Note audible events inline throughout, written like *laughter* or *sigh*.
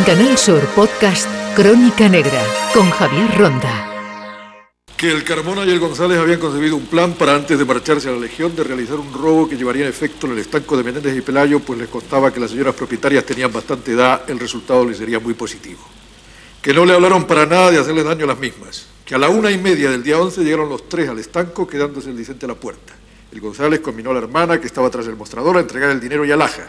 En Canal Sur Podcast Crónica Negra con Javier Ronda. Que el Carmona y el González habían concebido un plan para antes de marcharse a la Legión de realizar un robo que llevaría en efecto en el estanco de Menéndez y Pelayo, pues les constaba que las señoras propietarias tenían bastante edad, el resultado les sería muy positivo. Que no le hablaron para nada de hacerle daño a las mismas. Que a la una y media del día 11 llegaron los tres al estanco, quedándose el Vicente a la puerta. El González combinó a la hermana, que estaba tras el mostrador, a entregar el dinero y alhaja.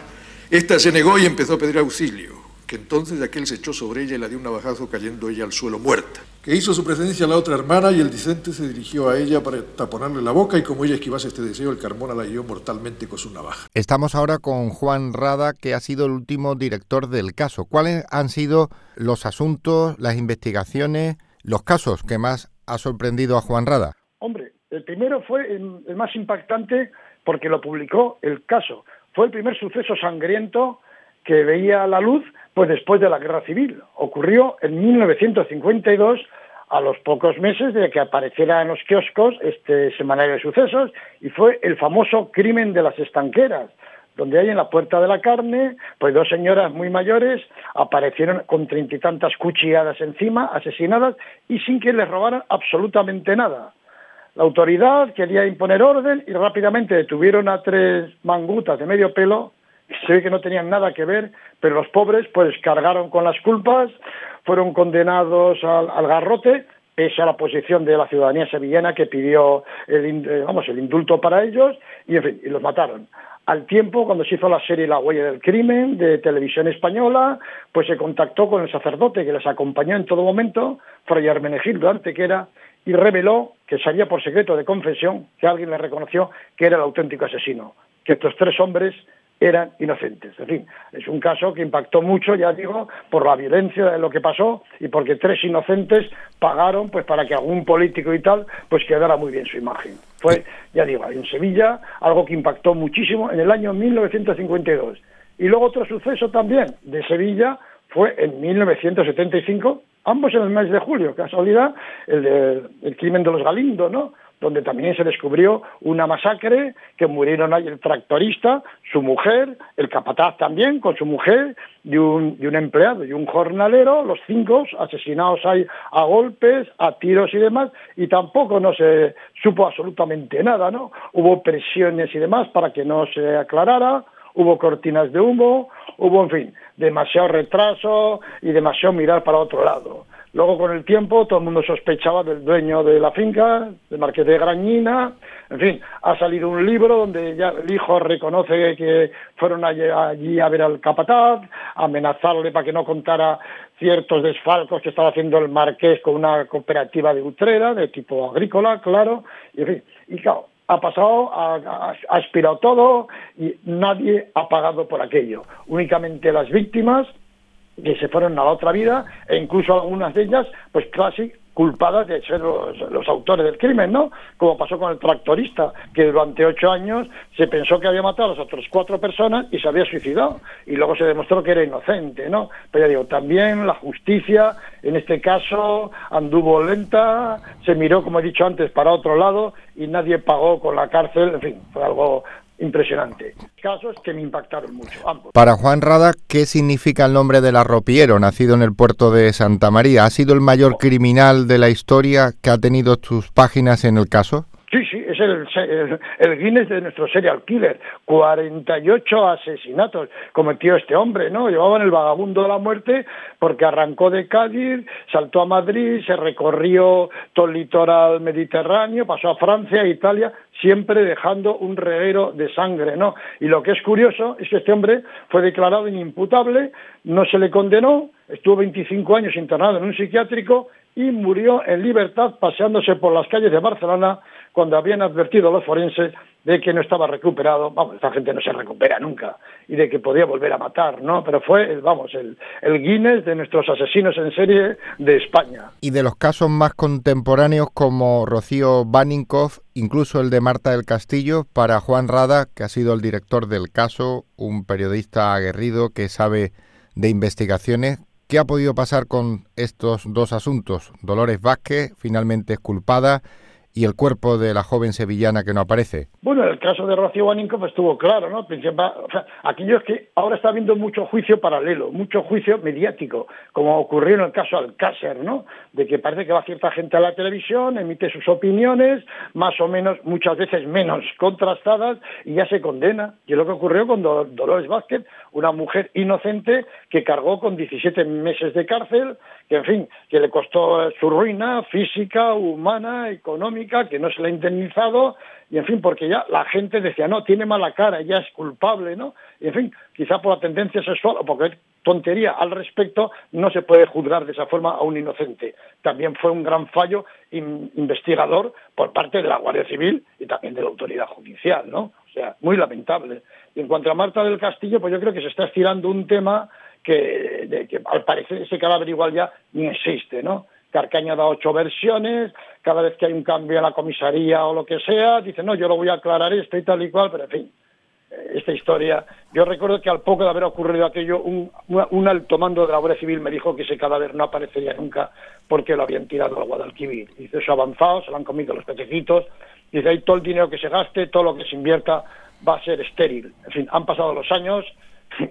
Esta se negó y empezó a pedir auxilio que entonces aquel se echó sobre ella y la dio un navajazo cayendo ella al suelo muerta. Que hizo su presencia la otra hermana y el Vicente se dirigió a ella para taponarle la boca y como ella esquivase este deseo, el Carmona la hirió mortalmente con su navaja. Estamos ahora con Juan Rada, que ha sido el último director del caso. ¿Cuáles han sido los asuntos, las investigaciones, los casos que más ha sorprendido a Juan Rada? Hombre, el primero fue el más impactante porque lo publicó el caso. Fue el primer suceso sangriento que veía la luz pues después de la guerra civil. Ocurrió en 1952 a los pocos meses de que apareciera en los kioscos este semanario de sucesos y fue el famoso crimen de las estanqueras, donde hay en la puerta de la carne, pues dos señoras muy mayores aparecieron con treinta y tantas cuchilladas encima, asesinadas y sin que les robaran absolutamente nada. La autoridad quería imponer orden y rápidamente detuvieron a tres mangutas de medio pelo se ve que no tenían nada que ver, pero los pobres pues cargaron con las culpas, fueron condenados al, garrote, pese a la posición de la ciudadanía sevillana que pidió el, eh, vamos, el indulto para ellos, y en fin, y los mataron. Al tiempo, cuando se hizo la serie La huella del crimen de televisión española, pues se contactó con el sacerdote que les acompañó en todo momento, Fray Hermenegildo Antequera, y reveló que sabía por secreto de confesión que alguien le reconoció que era el auténtico asesino, que estos tres hombres eran inocentes. En fin, es un caso que impactó mucho, ya digo, por la violencia de lo que pasó y porque tres inocentes pagaron pues para que algún político y tal pues quedara muy bien su imagen. Fue, ya digo, en Sevilla algo que impactó muchísimo en el año 1952. Y luego otro suceso también de Sevilla fue en 1975, ambos en el mes de julio, casualidad, el, el crimen de los Galindo, ¿no? Donde también se descubrió una masacre, que murieron ahí el tractorista, su mujer, el capataz también, con su mujer, de un, un empleado y un jornalero, los cinco asesinados ahí a golpes, a tiros y demás, y tampoco no se supo absolutamente nada, ¿no? Hubo presiones y demás para que no se aclarara, hubo cortinas de humo, hubo, en fin, demasiado retraso y demasiado mirar para otro lado. Luego, con el tiempo, todo el mundo sospechaba del dueño de la finca, del marqués de Grañina. En fin, ha salido un libro donde ya el hijo reconoce que fueron allí a ver al capataz, amenazarle para que no contara ciertos desfalcos que estaba haciendo el marqués con una cooperativa de Utrera, de tipo agrícola, claro. Y, en fin, y claro, ha pasado, ha, aspirado todo y nadie ha pagado por aquello. Únicamente las víctimas que se fueron a la otra vida e incluso algunas de ellas, pues casi culpadas de ser los, autores del crimen, ¿no? Como pasó con el tractorista, que durante ocho años se pensó que había matado a las otras cuatro personas y se había suicidado, y luego se demostró que era inocente, ¿no? Pero ya digo, también la justicia, en este caso, anduvo lenta, se miró, como he dicho antes, para otro lado, y nadie pagó con la cárcel, en fin, fue algo impresionante. Casos que me impactaron mucho, ambos. Para Juan Rada, ¿qué significa el nombre del arropiero, nacido en el puerto de Santa María? ¿Ha sido el mayor criminal de la historia que ha tenido sus páginas en el caso? Sí, sí, es el, el, Guinness de nuestro serial killer. 48 asesinatos cometió este hombre, ¿no? Llevaban el vagabundo de la muerte porque arrancó de Cádiz, saltó a Madrid, se recorrió todo el litoral mediterráneo, pasó a Francia, Italia, siempre dejando un reguero de sangre, ¿no? Y lo que es curioso es que este hombre fue declarado inimputable, no se le condenó, estuvo 25 años internado en un psiquiátrico y murió en libertad paseándose por las calles de Barcelona cuando habían advertido a los forenses de que no estaba recuperado, vamos, esta gente no se recupera nunca, y de que podía volver a matar, ¿no? Pero fue, vamos, el, el Guinness de nuestros asesinos en serie de España. Y de los casos más contemporáneos como Rocío Baninkoff, incluso el de Marta del Castillo, para Juan Rada, que ha sido el director del caso, un periodista aguerrido que sabe de investigaciones, ¿Qué ha podido pasar con estos dos asuntos? Dolores Vázquez, finalmente es culpada, y el cuerpo de la joven sevillana que no aparece? Bueno, el caso de Rocío pues estuvo claro, ¿no? Principal, o que ahora está habiendo mucho juicio paralelo, mucho juicio mediático, como ocurrió en el caso Alcácer, ¿no? De que parece que va cierta gente a la televisión, emite sus opiniones, más o menos, muchas veces menos contrastadas, y ya se condena. Y es lo que ocurrió con Dolores Vázquez, una mujer inocente que cargó con 17 meses de cárcel, que en fin, que le costó su ruina física, humana, económica, que no se le ha indemnizado, y en fin, porque ya la gente decía, no, tiene mala cara, ya es culpable, ¿no? Y en fin, quizá por la tendencia sexual o porque tontería al respecto, no se puede juzgar de esa forma a un inocente. También fue un gran fallo investigador por parte de la Guardia Civil y también de la autoridad judicial, ¿no? O sea, muy lamentable. Y en cuanto a Marta del Castillo, pues yo creo que se está estirando un tema que, que al parecer ese cadáver igual ya ni existe, ¿no? Carcaña da ocho versiones, cada vez que hay un cambio en la comisaría o lo que sea, dice, no, yo lo voy a aclarar esto y tal y cual, pero en fin, eh, esta historia. Yo recuerdo que al poco de haber ocurrido aquello, un, alto mando de la Guardia Civil me dijo que ese cadáver no aparecería nunca porque lo habían tirado al Guadalquivir. Dice, eso avanzado, se lo han comido los pececitos, dice, ahí todo el dinero que se gaste, todo lo que se invierta va a ser estéril. En fin, han pasado los años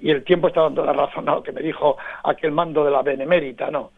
y el tiempo está dando la razón a que me dijo aquel mando de la Benemérita, ¿no?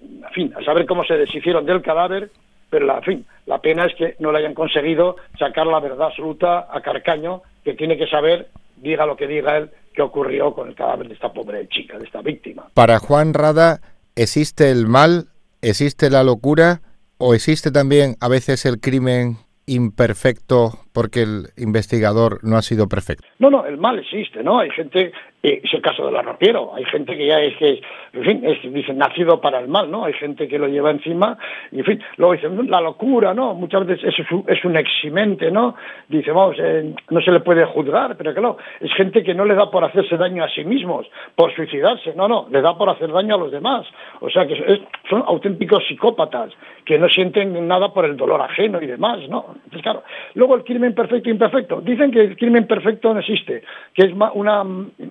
en fin, a saber cómo se deshicieron del cadáver, pero la, fin, la pena es que no le hayan conseguido sacar la verdad absoluta a Carcaño, que tiene que saber, diga lo que diga él, qué ocurrió con el cadáver de esta pobre chica, de esta víctima. Para Juan Rada, ¿existe el mal, existe la locura o existe también a veces el crimen imperfecto porque el investigador no ha sido perfecto? No, no, el mal existe, ¿no? Hay gente es el caso del arropiero. Hay gente que ya es que, en fin, es, dicen, nacido para el mal, ¿no? Hay gente que lo lleva encima y, en fin, luego dicen, la locura, ¿no? Muchas veces es, es un eximente, ¿no? Dice, vamos, eh, no se le puede juzgar, pero claro, es gente que no le da por hacerse daño a sí mismos, por suicidarse, no, no, le da por hacer daño a los demás. O sea que son auténticos psicópatas que no sienten nada por el dolor ajeno y demás, ¿no? Entonces, claro, luego el crimen perfecto e imperfecto. Dicen que el crimen perfecto no existe, que es una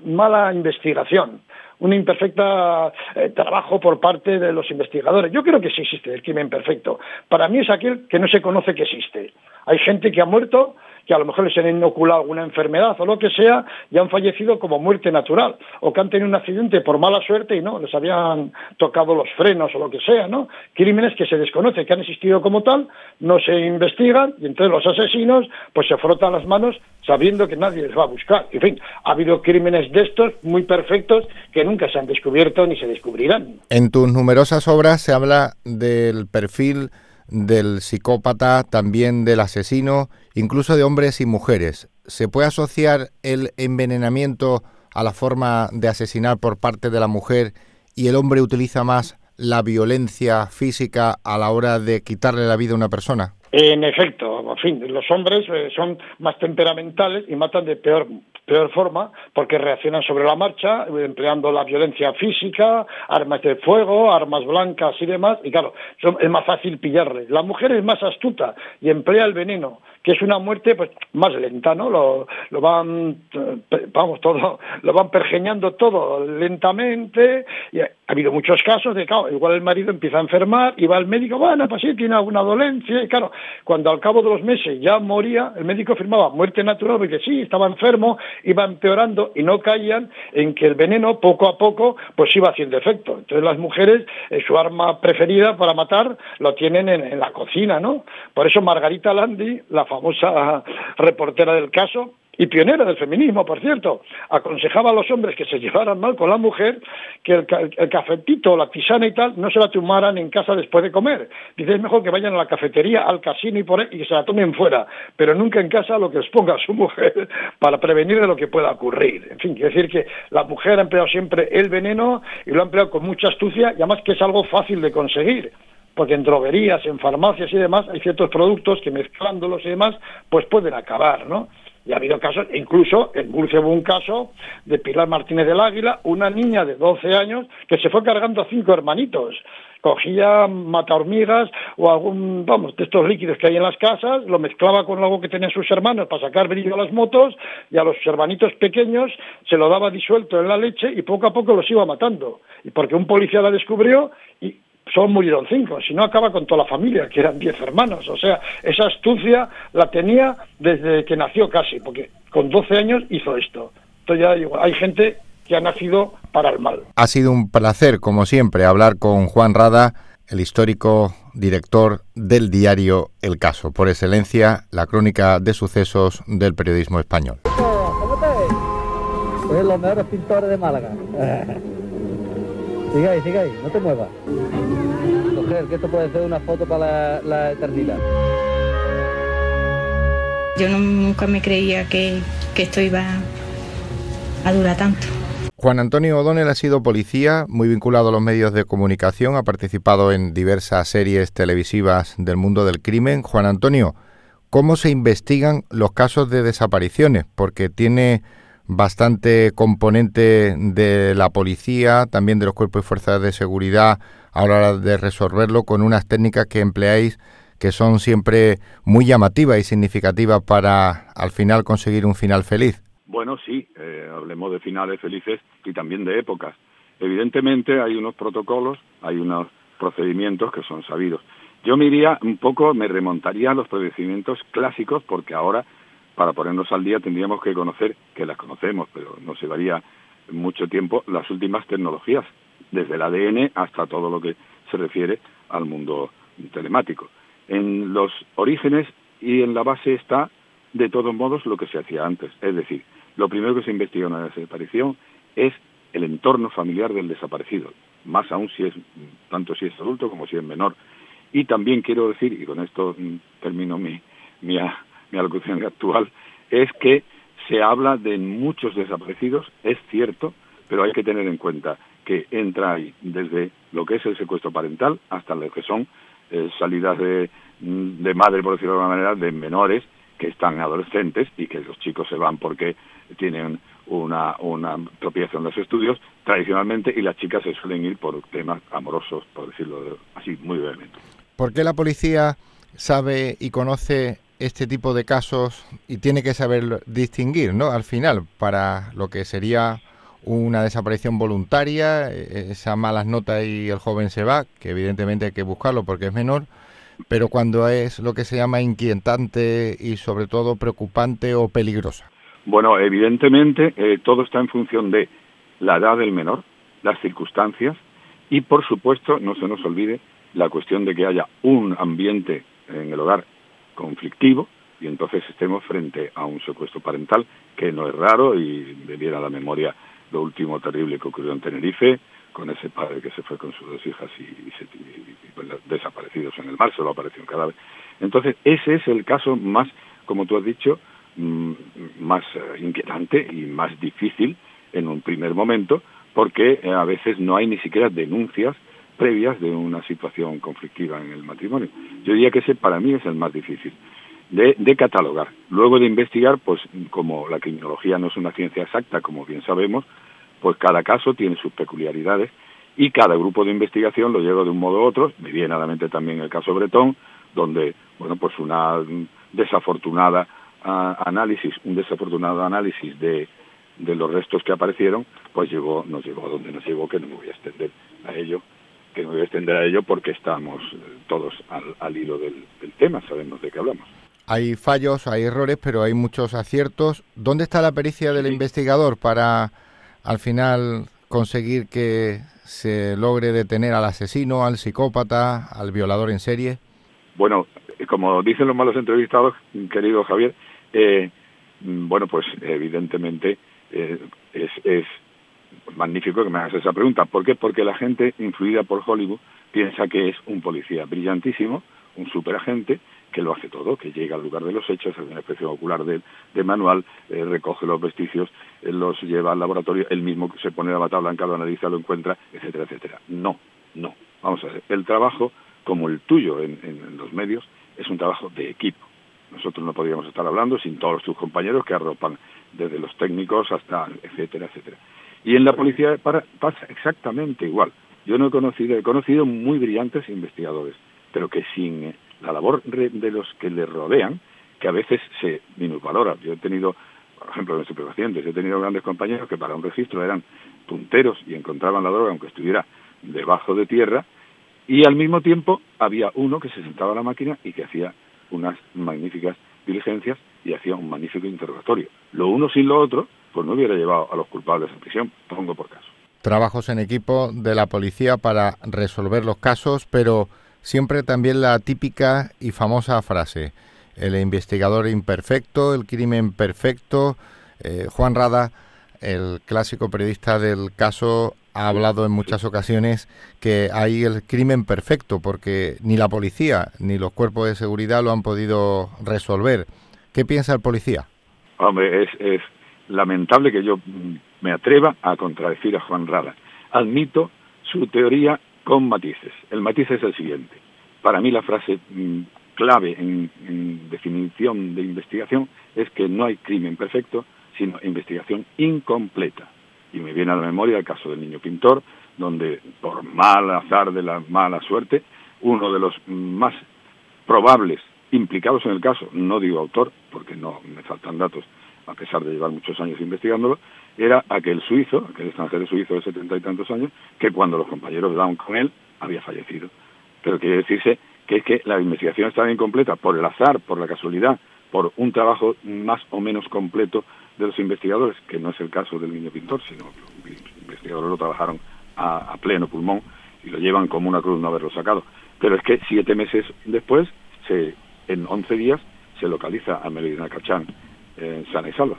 mala investigación, un imperfecto eh, trabajo por parte de los investigadores. Yo creo que sí existe el crimen perfecto. Para mí es aquel que no se conoce que existe. Hay gente que ha muerto que a lo mejor les han inoculado alguna enfermedad o lo que sea y han fallecido como muerte natural o que han tenido un accidente por mala suerte y no, les habían tocado los frenos o lo que sea, ¿no? Crímenes que se desconoce que han existido como tal, no se investigan y entonces los asesinos pues se frotan las manos sabiendo que nadie les va a buscar. En fin, ha habido crímenes de estos muy perfectos que nunca se han descubierto ni se descubrirán. En tus numerosas obras se habla del perfil del psicópata, también del asesino, incluso de hombres y mujeres. ¿Se puede asociar el envenenamiento a la forma de asesinar por parte de la mujer y el hombre utiliza más la violencia física a la hora de quitarle la vida a una persona? En efecto, en fin, los hombres eh, son más temperamentales y matan de peor peor forma porque reaccionan sobre la marcha, empleando la violencia física, armas de fuego, armas blancas y demás, y claro, es más fácil pillarles. La mujer es más astuta y emplea el veneno, que es una muerte pues más lenta, ¿no? Lo, lo van, vamos, todo, lo van pergeñando todo lentamente, y ha habido muchos casos de, claro, igual el marido empieza a enfermar y va al médico, bueno, pues sí, tiene alguna dolencia, y claro, cuando al cabo de los meses ya moría, el médico firmaba muerte natural porque sí, estaba enfermo, iba empeorando y no caían en que el veneno poco a poco pues iba haciendo efecto. Entonces las mujeres, eh, su arma preferida para matar lo tienen en, en la cocina, ¿no? Por eso Margarita Landi, la famosa reportera del caso, y pionera del feminismo, por cierto, aconsejaba a los hombres que se llevaran mal con la mujer, que el, cafetito, la tisana y tal, no se la tomaran en casa después de comer. Dice, es mejor que vayan a la cafetería, al casino y por ahí, y se la tomen fuera, pero nunca en casa lo que exponga a su mujer *laughs* para prevenir de lo que pueda ocurrir. En fin, quiere decir que la mujer ha empleado siempre el veneno y lo ha empleado con mucha astucia y además que es algo fácil de conseguir porque en droguerías, en farmacias y demás hay ciertos productos que mezclándolos y demás, pues pueden acabar, ¿no? Y ha habido casos, incluso en Murcia hubo un caso de Pilar Martínez del Águila, una niña de 12 años que se fue cargando a cinco hermanitos. Cogía mata hormigas o algún, vamos, de estos líquidos que hay en las casas, lo mezclaba con algo que tenían sus hermanos para sacar brillo a las motos y a los hermanitos pequeños se lo daba disuelto en la leche y poco a poco los iba matando. Y porque un policía la descubrió y solo murieron cinco, si no acaba con toda la familia, que eran diez hermanos. O sea, esa astucia la tenía desde que nació casi, porque con 12 años hizo esto. Entonces ya digo, hay gente que ha nacido para el mal. Ha sido un placer, como siempre, hablar con Juan Rada, el histórico director del diario El Caso, por excelencia, la crónica de sucesos del periodismo español. ¿Cómo Soy los mejores pintores de Málaga. *laughs* sigue ahí, sigue ahí, no te muevas. Mujer, que esto puede ser una foto para la, eternidad. Yo nunca me creía que, que esto iba a durar tanto. Juan Antonio O'Donnell ha sido policía, muy vinculado a los medios de comunicación, ha participado en diversas series televisivas del mundo del crimen. Juan Antonio, ¿cómo se investigan los casos de desapariciones? Porque tiene bastante componente de la policía, también de los cuerpos y fuerzas de seguridad a la hora de resolverlo con unas técnicas que empleáis que son siempre muy llamativas y significativas para al final conseguir un final feliz. Bueno, sí, eh, hablemos de finales felices y también de épocas. Evidentemente hay unos protocolos, hay unos procedimientos que son sabidos. Yo me iría un poco, me remontaría a los procedimientos clásicos porque ahora, para ponernos al día, tendríamos que conocer, que las conocemos, pero nos llevaría mucho tiempo, las últimas tecnologías, desde el ADN hasta todo lo que se refiere al mundo telemático. En los orígenes y en la base está, de todos modos, lo que se hacía antes, es decir, lo primero que se investiga en una desaparición es el entorno familiar del desaparecido, más aún si es tanto si es adulto como si es menor. Y también quiero decir, y con esto mm, termino mi, mi, mi alocución actual, es que se habla de muchos desaparecidos, es cierto, pero hay que tener en cuenta que entra ahí desde lo que es el secuestro parental hasta lo que son eh, salidas de, mm, de madre, por decirlo de alguna manera, de menores que están adolescentes y que los chicos se van porque tienen una, una apropiación de los estudios tradicionalmente y las chicas se suelen ir por temas amorosos, por decirlo así muy brevemente. ¿Por qué la policía sabe y conoce este tipo de casos y tiene que saber distinguir, ¿no? Al final, para lo que sería una desaparición voluntaria, e-, esas malas notas y el joven se va, que evidentemente hay que buscarlo porque es menor, pero cuando es lo que se llama inquietante y sobre todo preocupante o peligrosa. Bueno, evidentemente eh, todo está en función de la edad del menor, las circunstancias y, por supuesto, no se nos olvide la cuestión de que haya un ambiente en el hogar conflictivo y entonces estemos frente a un secuestro parental que no es raro y me viene a la memoria lo último terrible que ocurrió en Tenerife con ese padre que se fue con sus dos hijas y, se, pues, desaparecidos en el mar, solo apareció un cadáver. Entonces, ese es el caso más, como tú has dicho, Mm, más eh, inquietante y más difícil en un primer momento, porque eh, a veces no hay ni siquiera denuncias previas de una situación conflictiva en el matrimonio. Yo diría que ese para mí es el más difícil de, de, catalogar. Luego de investigar, pues como la criminología no es una ciencia exacta, como bien sabemos, pues cada caso tiene sus peculiaridades y cada grupo de investigación lo lleva de un modo u otro. Me viene a la mente también el caso Bretón, donde, bueno, pues una desafortunada análisis, un desafortunado análisis de, de los restos que aparecieron, pues llegó, nos llegó a donde nos llegó, que no me voy a extender a ello, que me voy a extender a ello porque estamos eh, todos al, al hilo del, del, tema, sabemos de qué hablamos. Hay fallos, hay errores, pero hay muchos aciertos. ¿Dónde está la pericia del investigador para al final conseguir que se logre detener al asesino, al psicópata, al violador en serie? Bueno, como dicen los malos entrevistados, querido Javier, eh, bueno, pues evidentemente eh, es, es magnífico que me hagas esa pregunta. ¿Por qué? Porque la gente influida por Hollywood piensa que es un policía brillantísimo, un superagente, que lo hace todo, que llega al lugar de los hechos, hace una inspección ocular de, manual, eh, recoge los vestigios, eh, los lleva al laboratorio, él mismo se pone la bata blanca, lo analiza, lo encuentra, etcétera, etcétera. No, no. Vamos a ver, el trabajo, como el tuyo en, en los medios, es un trabajo de equipo nosotros no podríamos estar hablando sin todos sus compañeros que arropan desde los técnicos hasta etcétera, etcétera. Y en la policía pasa exactamente igual. Yo no he conocido, he conocido muy brillantes investigadores, pero que sin eh, la labor de los que le rodean, que a veces se minusvalora. Yo he tenido, por ejemplo, en pacientes, he tenido grandes compañeros que para un registro eran punteros y encontraban la droga aunque estuviera debajo de tierra, Y al mismo tiempo había uno que se sentaba a la máquina y que hacía unas magníficas diligencias y hacía un magnífico interrogatorio. Lo uno sin lo otro, pues no hubiera llevado a los culpables a prisión, pongo por caso. Trabajos en equipo de la policía para resolver los casos, pero siempre también la típica y famosa frase, el investigador imperfecto, el crimen perfecto. Eh, Juan Rada, el clásico periodista del caso, ha hablado en muchas ocasiones que hay el crimen perfecto, porque ni la policía ni los cuerpos de seguridad lo han podido resolver. ¿Qué piensa el policía? Hombre, es, es lamentable que yo me atreva a contradecir a Juan Rada. Admito su teoría con matices. El matiz es el siguiente. Para mí la frase mm, clave en, en, definición de investigación es que no hay crimen perfecto, sino investigación incompleta. Y me viene a la memoria el caso del niño pintor, donde por mal azar de la mala suerte, uno de los más probables implicados en el caso, no digo autor, porque no me faltan datos, a pesar de llevar muchos años investigándolo, era aquel suizo, aquel extranjero suizo de setenta y tantos años, que cuando los compañeros daban con él, había fallecido. Pero quiere decirse que es que la investigación estaba incompleta por el azar, por la casualidad, por un trabajo más o menos completo de los investigadores, que no es el caso del niño pintor, sino que los investigadores lo trabajaron a, pleno pulmón y lo llevan como una cruz no haberlo sacado. Pero es que siete meses después, se, en once días, se localiza a Melina Cachán sana y salva.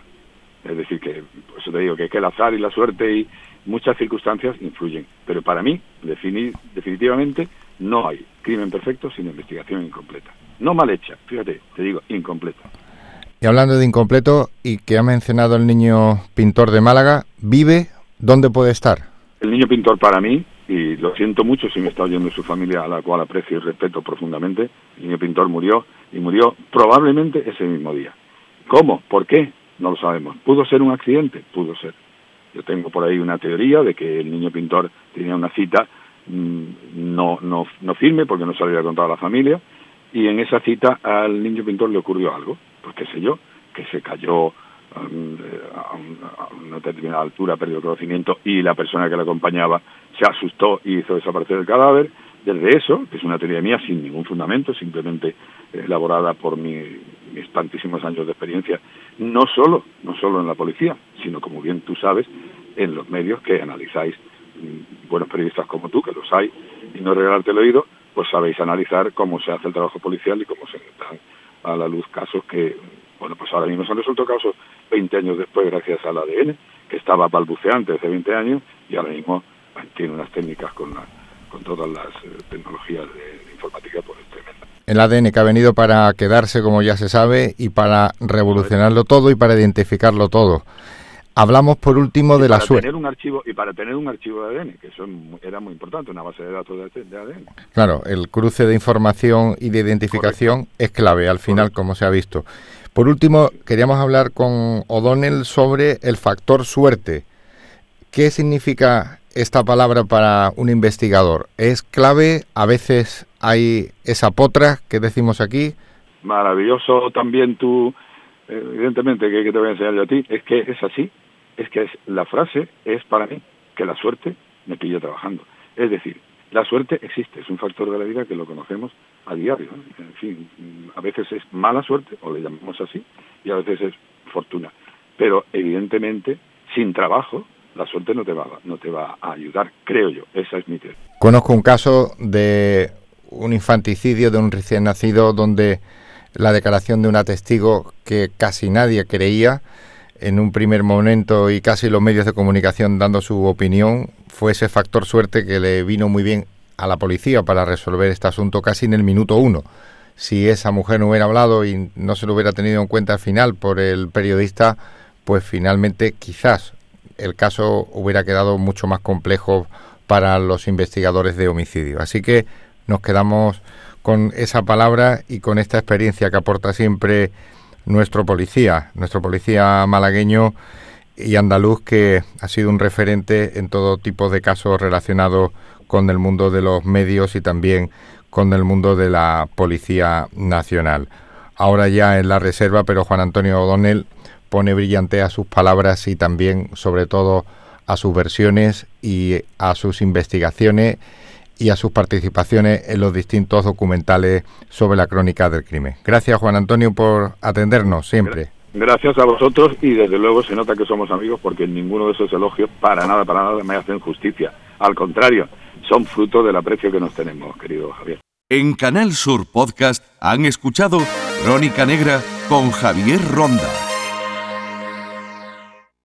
Es decir, que por eso te digo que, que el azar y la suerte y muchas circunstancias influyen. Pero para mí, definir, definitivamente, no hay crimen perfecto sin investigación incompleta. No mal hecha, fíjate, te digo, incompleta. Y hablando de incompleto, y que ha mencionado el niño pintor de Málaga, ¿vive? ¿Dónde puede estar? El niño pintor para mí, y lo siento mucho si me está oyendo su familia, a la cual aprecio y respeto profundamente, el niño pintor murió, y murió probablemente ese mismo día. ¿Cómo? ¿Por qué? No lo sabemos. ¿Pudo ser un accidente? Pudo ser. Yo tengo por ahí una teoría de que el niño pintor tenía una cita mmm, no, no, no firme porque no se había contado a la familia y en esa cita al niño pintor le ocurrió algo, pues qué sé yo, que se cayó um, un, a, una determinada altura, perdió conocimiento y la persona que le acompañaba se asustó y hizo desaparecer el cadáver. Desde eso, que es una teoría mía sin ningún fundamento, simplemente elaborada por mi, mis tantísimos años de experiencia, no solo, no solo en la policía, sino como bien tú sabes, en los medios que analizáis, buenos periodistas como tú, que los hay, y no regalarte el oído, pues sabéis analizar cómo se hace el trabajo policial y cómo se dan a la luz casos que, bueno, pues ahora mismo se han resuelto casos 20 años después gracias al ADN, que estaba balbuceante hace 20 años y ahora mismo tiene unas técnicas con, la, con todas las eh, tecnologías de, de informática pues tremenda. El ADN que ha venido para quedarse, como ya se sabe, y para revolucionarlo todo y para identificarlo todo. Hablamos por último de la suerte. Tener un archivo, y para tener un archivo de ADN, que eso era muy importante, una base de datos de, de ADN. Claro, el cruce de información y de identificación Correcto. es clave al final, Correcto. como se ha visto. Por último, queríamos hablar con O'Donnell sobre el factor suerte. ¿Qué significa esta palabra para un investigador? ¿Es clave? ¿A veces hay esa potra que decimos aquí? Maravilloso también tú, evidentemente que, te voy a enseñar yo a ti, es que es así, es que es, la frase es para mí que la suerte me pilla trabajando. Es decir, la suerte existe, es un factor de la vida que lo conocemos a diario. En fin, a veces es mala suerte, o le llamamos así, y a veces es fortuna. Pero evidentemente, sin trabajo, la suerte no te va, no te va a ayudar, creo yo. Esa es mi teoría. Conozco un caso de un infanticidio de un recién nacido donde la declaración de una testigo que casi nadie creía en un primer momento y casi los medios de comunicación dando su opinión fue ese factor suerte que le vino muy bien a la policía para resolver este asunto casi en el minuto uno. Si esa mujer no hubiera hablado y no se lo hubiera tenido en cuenta al final por el periodista, pues finalmente quizás el caso hubiera quedado mucho más complejo para los investigadores de homicidio. Así que nos quedamos con esa palabra y con esta experiencia que aporta siempre nuestro policía, nuestro policía malagueño y andaluz que ha sido un referente en todo tipo de casos relacionados con el mundo de los medios y también con el mundo de la Policía Nacional. Ahora ya en la reserva, pero Juan Antonio O'Donnell pone brillante a sus palabras y también, sobre todo, a sus versiones y a sus investigaciones y a sus participaciones en los distintos documentales sobre la crónica del crimen. Gracias Juan Antonio por atendernos siempre. Gracias a vosotros y desde luego se nota que somos amigos porque ninguno de esos elogios para nada, para nada me hacen justicia. Al contrario, son fruto del aprecio que nos tenemos, querido Javier. En Canal Sur Podcast han escuchado Crónica Negra con Javier Ronda.